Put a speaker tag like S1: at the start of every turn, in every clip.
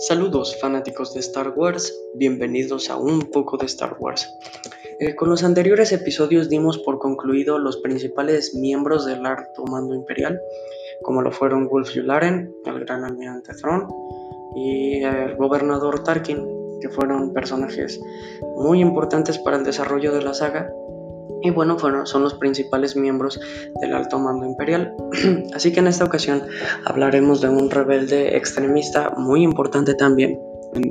S1: Saludos fanáticos de Star Wars, bienvenidos a un poco de Star Wars. Eh, con los anteriores episodios dimos por concluido los principales miembros del Alto Mando Imperial, como lo fueron Wolf Yularen, el Gran Almirante Thrawn, y el Gobernador Tarkin, que fueron personajes muy importantes para el desarrollo de la saga y bueno, son los principales miembros del alto mando imperial. Así que en esta ocasión hablaremos de un rebelde extremista muy importante también en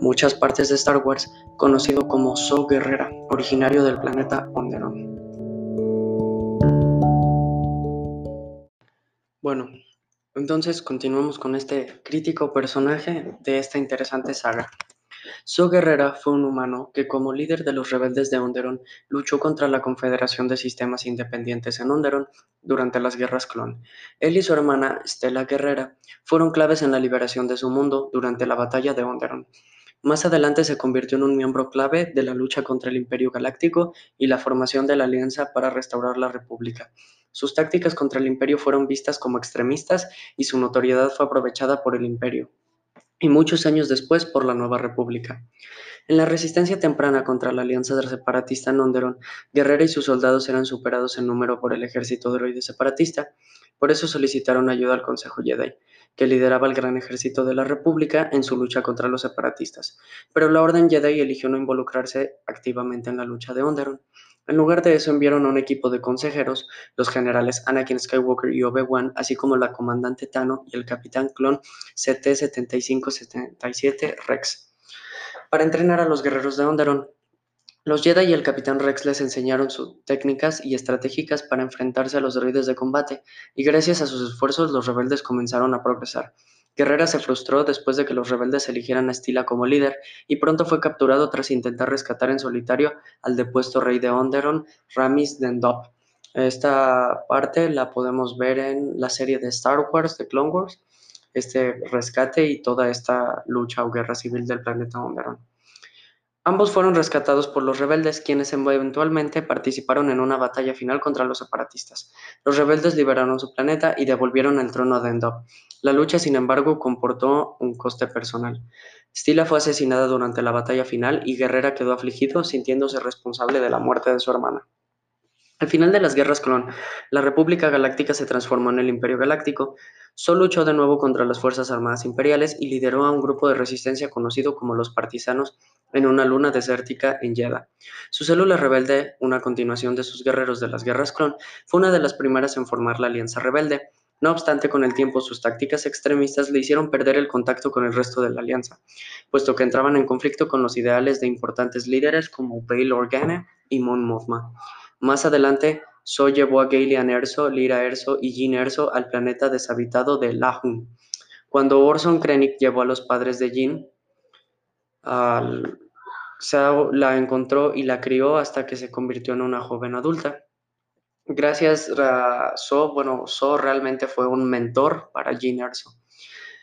S1: muchas partes de Star Wars, conocido como So Guerrera, originario del planeta Onderon. Bueno, entonces continuamos con este crítico personaje de esta interesante saga. So Guerrera fue un humano que, como líder de los rebeldes de Onderon, luchó contra la Confederación de Sistemas Independientes en Onderon durante las Guerras Clon. Él y su hermana, Stella Guerrera, fueron claves en la liberación de su mundo durante la Batalla de Onderon. Más adelante se convirtió en un miembro clave de la lucha contra el Imperio Galáctico y la formación de la Alianza para restaurar la República. Sus tácticas contra el Imperio fueron vistas como extremistas y su notoriedad fue aprovechada por el Imperio y muchos años después por la Nueva República. En la resistencia temprana contra la alianza separatista en Onderon, Guerrera y sus soldados eran superados en número por el ejército droide separatista, por eso solicitaron ayuda al Consejo Jedi, que lideraba el gran ejército de la República en su lucha contra los separatistas, pero la Orden Jedi eligió no involucrarse activamente en la lucha de Onderon. En lugar de eso enviaron a un equipo de consejeros, los generales Anakin Skywalker y Obi-Wan, así como la comandante Tano y el capitán clon CT-7577 Rex, para entrenar a los guerreros de Onderon. Los Jedi y el capitán Rex les enseñaron sus técnicas y estratégicas para enfrentarse a los droides de combate, y gracias a sus esfuerzos los rebeldes comenzaron a progresar. Guerrera se frustró después de que los rebeldes eligieran a Stila como líder y pronto fue capturado tras intentar rescatar en solitario al depuesto rey de Onderon, Ramis Dendop. Esta parte la podemos ver en la serie de Star Wars, de Clone Wars, este rescate y toda esta lucha o guerra civil del planeta Onderon. Ambos fueron rescatados por los rebeldes, quienes eventualmente participaron en una batalla final contra los separatistas. Los rebeldes liberaron su planeta y devolvieron el trono a Dendop. La lucha, sin embargo, comportó un coste personal. Stila fue asesinada durante la batalla final y Guerrera quedó afligido, sintiéndose responsable de la muerte de su hermana. Al final de las guerras clon, la República Galáctica se transformó en el Imperio Galáctico. Sol luchó de nuevo contra las Fuerzas Armadas Imperiales y lideró a un grupo de resistencia conocido como los Partisanos en una luna desértica en Jeddah. Su célula rebelde, una continuación de sus guerreros de las guerras clon, fue una de las primeras en formar la Alianza Rebelde. No obstante, con el tiempo sus tácticas extremistas le hicieron perder el contacto con el resto de la alianza, puesto que entraban en conflicto con los ideales de importantes líderes como Bail Organa y Mon Mothma. Más adelante, So llevó a Galen Erso, Lyra Erso y Jean Erso al planeta deshabitado de Lahun. Cuando Orson Krennic llevó a los padres de Jean, Sao la encontró y la crió hasta que se convirtió en una joven adulta. Gracias a So, bueno, So realmente fue un mentor para Jean Erso.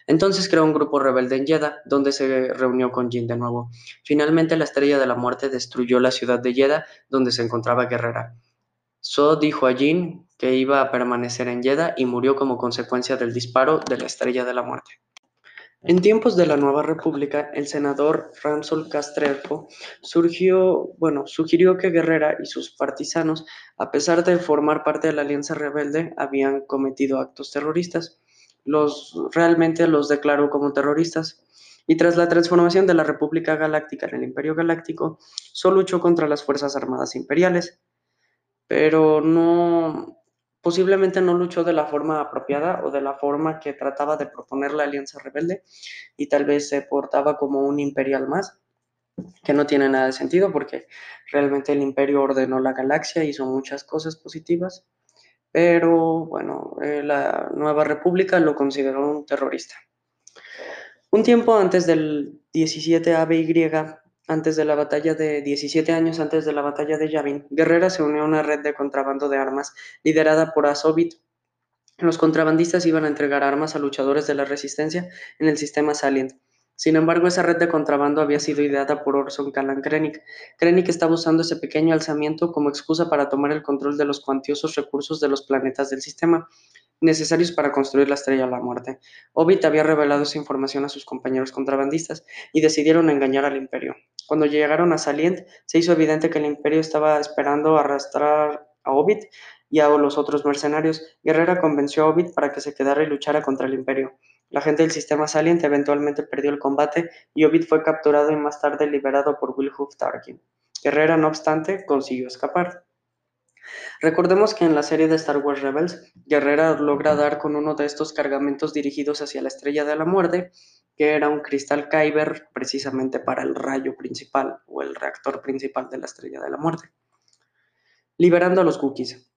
S1: Entonces creó un grupo rebelde en Jeddah, donde se reunió con Jean de nuevo. Finalmente, la Estrella de la Muerte destruyó la ciudad de Jeddah, donde se encontraba Guerrera. So dijo a Jean que iba a permanecer en Jeddah y murió como consecuencia del disparo de la Estrella de la Muerte. En tiempos de la Nueva República, el senador Ramsol Castrejos surgió, bueno, sugirió que Guerrera y sus partisanos, a pesar de formar parte de la Alianza Rebelde, habían cometido actos terroristas. Los realmente los declaró como terroristas. Y tras la transformación de la República Galáctica en el Imperio Galáctico, solo luchó contra las Fuerzas Armadas Imperiales, pero no posiblemente no luchó de la forma apropiada o de la forma que trataba de proponer la Alianza Rebelde y tal vez se portaba como un imperial más, que no tiene nada de sentido porque realmente el imperio ordenó la galaxia, hizo muchas cosas positivas, pero bueno, eh, la nueva república lo consideró un terrorista. Un tiempo antes del 17 ABY, antes de la batalla de 17 años antes de la batalla de Yavin, Guerrera se unió a una red de contrabando de armas liderada por Azovit. Los contrabandistas iban a entregar armas a luchadores de la resistencia en el sistema Salient. Sin embargo, esa red de contrabando había sido ideada por Orson Callan Krennic. Krennic estaba usando ese pequeño alzamiento como excusa para tomar el control de los cuantiosos recursos de los planetas del sistema. necesarios para construir la Estrella de la Muerte. Ovid había revelado esa información a sus compañeros contrabandistas y decidieron engañar al Imperio. Cuando llegaron a Salient, se hizo evidente que el Imperio estaba esperando arrastrar a Ovid y a los otros mercenarios. Guerrera convenció a Ovid para que se quedara y luchara contra el Imperio. La gente del sistema Salient eventualmente perdió el combate y Ovid fue capturado y más tarde liberado por Wilhoof Tarkin. Guerrera, no obstante, consiguió escapar. Recordemos que en la serie de Star Wars Rebels, Guerrera logra dar con uno de estos cargamentos dirigidos hacia la Estrella de la Muerte, que era un cristal Kyber precisamente para el rayo principal o el reactor principal de la Estrella de la Muerte. Liberando a los Wookiees.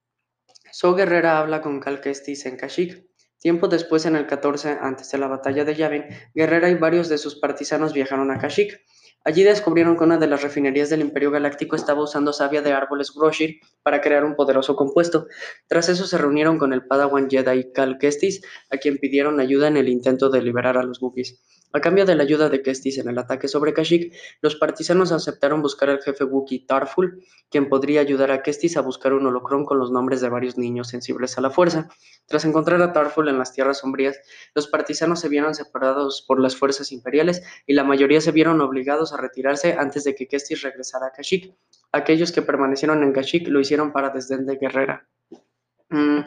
S1: So Guerrera habla con Cal Kestis en Kashyyyk. Tiempo después, en el 14, antes de la batalla de Yavin, Guerrera y varios de sus partisanos viajaron a Kashyyyk Allí descubrieron que una de las refinerías del Imperio Galáctico estaba usando savia de árboles Groshir para crear un poderoso compuesto. Tras eso se reunieron con el Padawan Jedi Cal Kestis, a quien pidieron ayuda en el intento de liberar a los Wookiees. A cambio de la ayuda de Kestis en el ataque sobre Kashyyyk, los partisanos aceptaron buscar al jefe Wookiee Tarful, quien podría ayudar a Kestis a buscar un holocrón con los nombres de varios niños sensibles a la fuerza. Tras encontrar a Tarful en las tierras sombrías, los partisanos se vieron separados por las fuerzas imperiales y la mayoría se vieron obligados a retirarse antes de que Kestis regresara a Kashyyyk. Aquellos que permanecieron en Kashyyyk lo hicieron para desdén de Guerrera. Mm,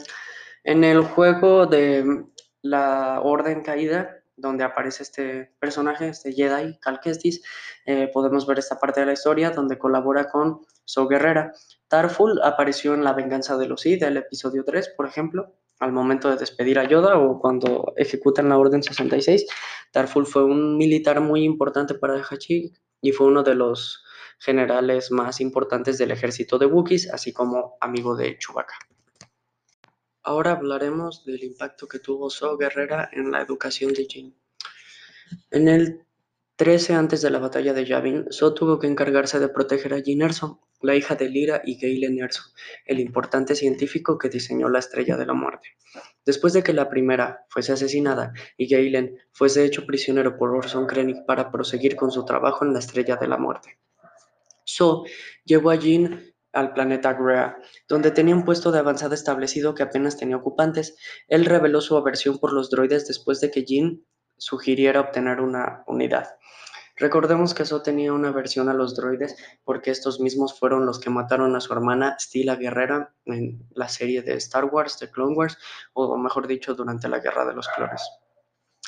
S1: en el juego de la Orden Caída, donde aparece este personaje, este Jedi, Cal Kestis, eh, podemos ver esta parte de la historia donde colabora con So Guerrera. Tarful apareció en La venganza de los Sith, del episodio 3, por ejemplo, al momento de despedir a Yoda o cuando ejecutan la Orden 66. Tarful fue un militar muy importante para Hachi y fue uno de los generales más importantes del ejército de Wookiees, así como amigo de Chewbacca. Ahora hablaremos del impacto que tuvo So Guerrera en la educación de Jin. En el 13 antes de la batalla de Yavin, So tuvo que encargarse de proteger a Jin Erso, la hija de Lyra y Galen Erso, el importante científico que diseñó la Estrella de la Muerte. Después de que la primera fuese asesinada y Galen fuese hecho prisionero por Orson Krennic para proseguir con su trabajo en la Estrella de la Muerte. So llevó a Jin al planeta Grea, donde tenía un puesto de avanzada establecido que apenas tenía ocupantes. Él reveló su aversión por los droides después de que Jin sugiriera obtener una unidad. Recordemos que eso tenía una aversión a los droides porque estos mismos fueron los que mataron a su hermana Stila Guerrera en la serie de Star Wars, de Clone Wars, o mejor dicho, durante la Guerra de los Clones.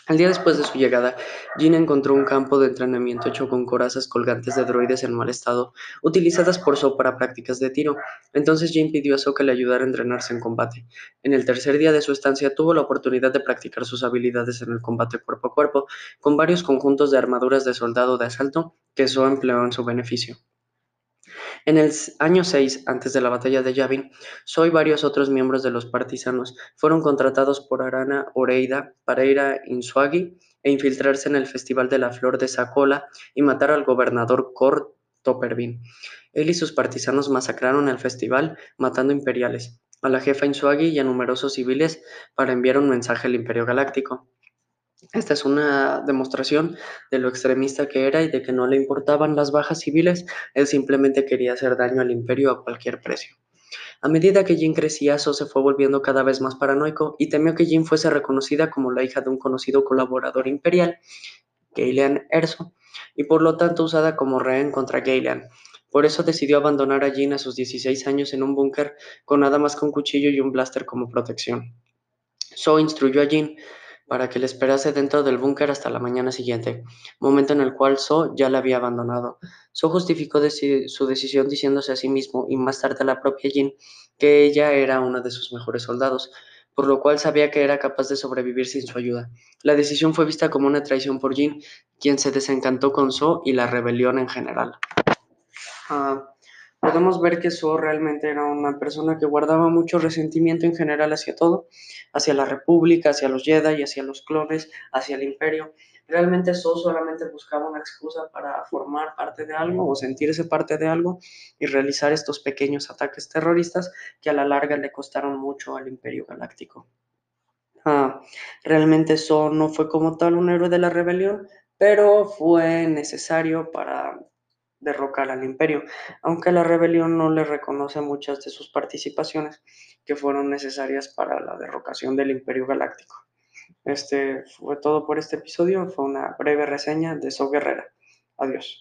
S1: Al día después de su llegada, Jin encontró un campo de entrenamiento hecho con corazas colgantes de droides en mal estado, utilizadas por So para prácticas de tiro. Entonces Jin pidió a So que le ayudara a entrenarse en combate. En el tercer día de su estancia tuvo la oportunidad de practicar sus habilidades en el combate cuerpo a cuerpo, con varios conjuntos de armaduras de soldado de asalto que So empleó en su beneficio. En el año 6, antes de la batalla de Yavin, So y varios otros miembros de los partisanos fueron contratados por Arana Oreida para ir a Insuagi e infiltrarse en el Festival de la Flor de Sacola y matar al gobernador Kor Toppervin. Él y sus partisanos masacraron el festival, matando imperiales, a la jefa Insuagi y a numerosos civiles para enviar un mensaje al Imperio Galáctico. Esta es una demostración de lo extremista que era y de que no le importaban las bajas civiles, él simplemente quería hacer daño al imperio a cualquier precio. A medida que Jin crecía, So se fue volviendo cada vez más paranoico y temió que Jin fuese reconocida como la hija de un conocido colaborador imperial, Galen Erso, y por lo tanto usada como rehén contra Galen. Por eso decidió abandonar a Jin a sus 16 años en un búnker con nada más que un cuchillo y un blaster como protección. So instruyó a Jin para que le esperase dentro del búnker hasta la mañana siguiente, momento en el cual So ya la había abandonado. So justificó su decisión diciéndose a sí mismo y más tarde a la propia Jin que ella era una de sus mejores soldados, por lo cual sabía que era capaz de sobrevivir sin su ayuda. La decisión fue vista como una traición por Jin, quien se desencantó con So y la rebelión en general. Ah, podemos ver que So realmente era una persona que guardaba mucho resentimiento en general hacia todo, hacia la República, hacia los Jedi, hacia los clones, hacia el Imperio. Realmente So solamente buscaba una excusa para formar parte de algo o sentirse parte de algo y realizar estos pequeños ataques terroristas que a la larga le costaron mucho al Imperio Galáctico. Ah, realmente So no fue como tal un héroe de la rebelión, pero fue necesario para derrocar al imperio, aunque la rebelión no le reconoce muchas de sus participaciones que fueron necesarias para la derrocación del imperio galáctico. Este fue todo por este episodio, fue una breve reseña de So Guerrera. Adiós.